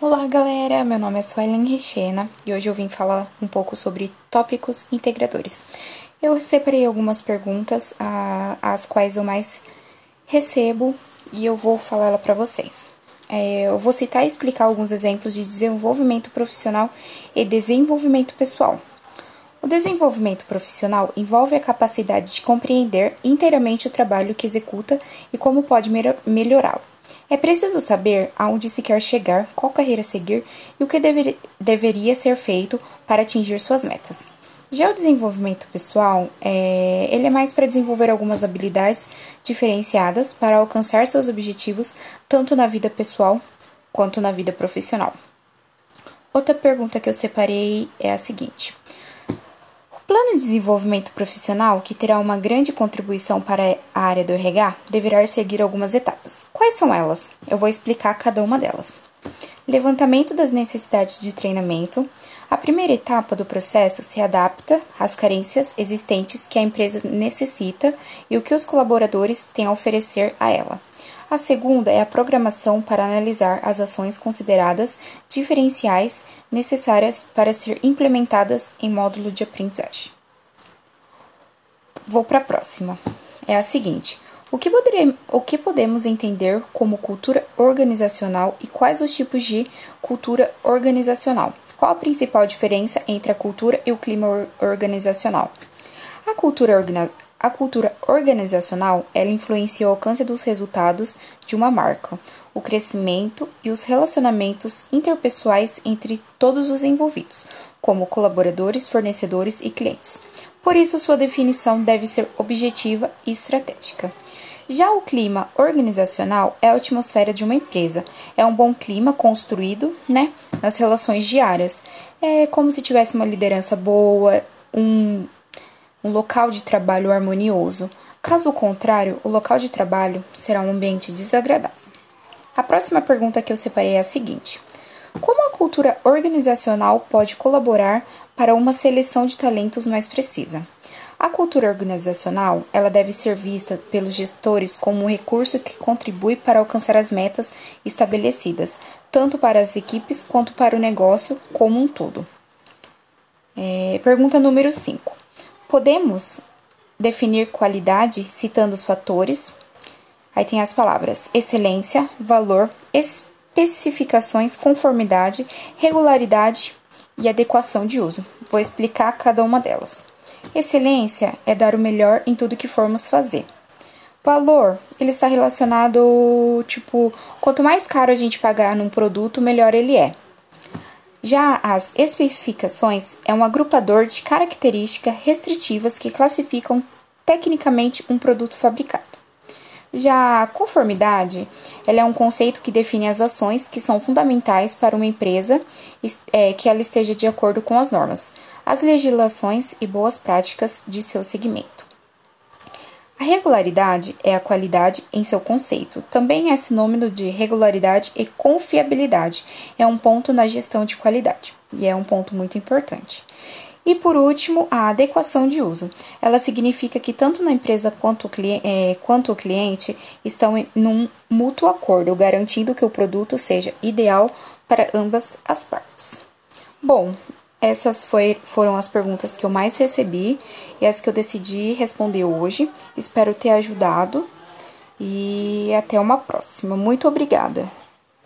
Olá, galera! Meu nome é Suelen Richena e hoje eu vim falar um pouco sobre tópicos integradores. Eu separei algumas perguntas, as quais eu mais recebo e eu vou falar ela para vocês. É, eu vou citar e explicar alguns exemplos de desenvolvimento profissional e desenvolvimento pessoal. O desenvolvimento profissional envolve a capacidade de compreender inteiramente o trabalho que executa e como pode melhorá-lo. É preciso saber aonde se quer chegar, qual carreira seguir e o que dever, deveria ser feito para atingir suas metas. Já o desenvolvimento pessoal, é, ele é mais para desenvolver algumas habilidades diferenciadas para alcançar seus objetivos, tanto na vida pessoal quanto na vida profissional. Outra pergunta que eu separei é a seguinte: plano de desenvolvimento profissional, que terá uma grande contribuição para a área do RH, deverá seguir algumas etapas. Quais são elas? Eu vou explicar cada uma delas. Levantamento das necessidades de treinamento. A primeira etapa do processo se adapta às carências existentes que a empresa necessita e o que os colaboradores têm a oferecer a ela. A segunda é a programação para analisar as ações consideradas diferenciais necessárias para ser implementadas em módulo de aprendizagem. Vou para a próxima. É a seguinte: o que, o que podemos entender como cultura organizacional e quais os tipos de cultura organizacional? Qual a principal diferença entre a cultura e o clima organizacional? A cultura a cultura organizacional, ela influencia o alcance dos resultados de uma marca, o crescimento e os relacionamentos interpessoais entre todos os envolvidos, como colaboradores, fornecedores e clientes. Por isso, sua definição deve ser objetiva e estratégica. Já o clima organizacional é a atmosfera de uma empresa. É um bom clima construído, né, nas relações diárias. É como se tivesse uma liderança boa, um um local de trabalho harmonioso. Caso contrário, o local de trabalho será um ambiente desagradável. A próxima pergunta que eu separei é a seguinte: Como a cultura organizacional pode colaborar para uma seleção de talentos mais precisa? A cultura organizacional, ela deve ser vista pelos gestores como um recurso que contribui para alcançar as metas estabelecidas, tanto para as equipes quanto para o negócio como um todo. É, pergunta número 5. Podemos definir qualidade citando os fatores. Aí tem as palavras excelência, valor, especificações, conformidade, regularidade e adequação de uso. Vou explicar cada uma delas. Excelência é dar o melhor em tudo que formos fazer. Valor, ele está relacionado, tipo, quanto mais caro a gente pagar num produto, melhor ele é. Já as especificações é um agrupador de características restritivas que classificam tecnicamente um produto fabricado. Já a conformidade, ela é um conceito que define as ações que são fundamentais para uma empresa é, que ela esteja de acordo com as normas, as legislações e boas práticas de seu segmento. A regularidade é a qualidade em seu conceito. Também é sinônimo de regularidade e confiabilidade. É um ponto na gestão de qualidade e é um ponto muito importante. E por último, a adequação de uso. Ela significa que tanto na empresa quanto o, cliente, é, quanto o cliente estão em um mútuo acordo, garantindo que o produto seja ideal para ambas as partes. Bom, essas foi, foram as perguntas que eu mais recebi e as que eu decidi responder hoje. Espero ter ajudado e até uma próxima. Muito obrigada!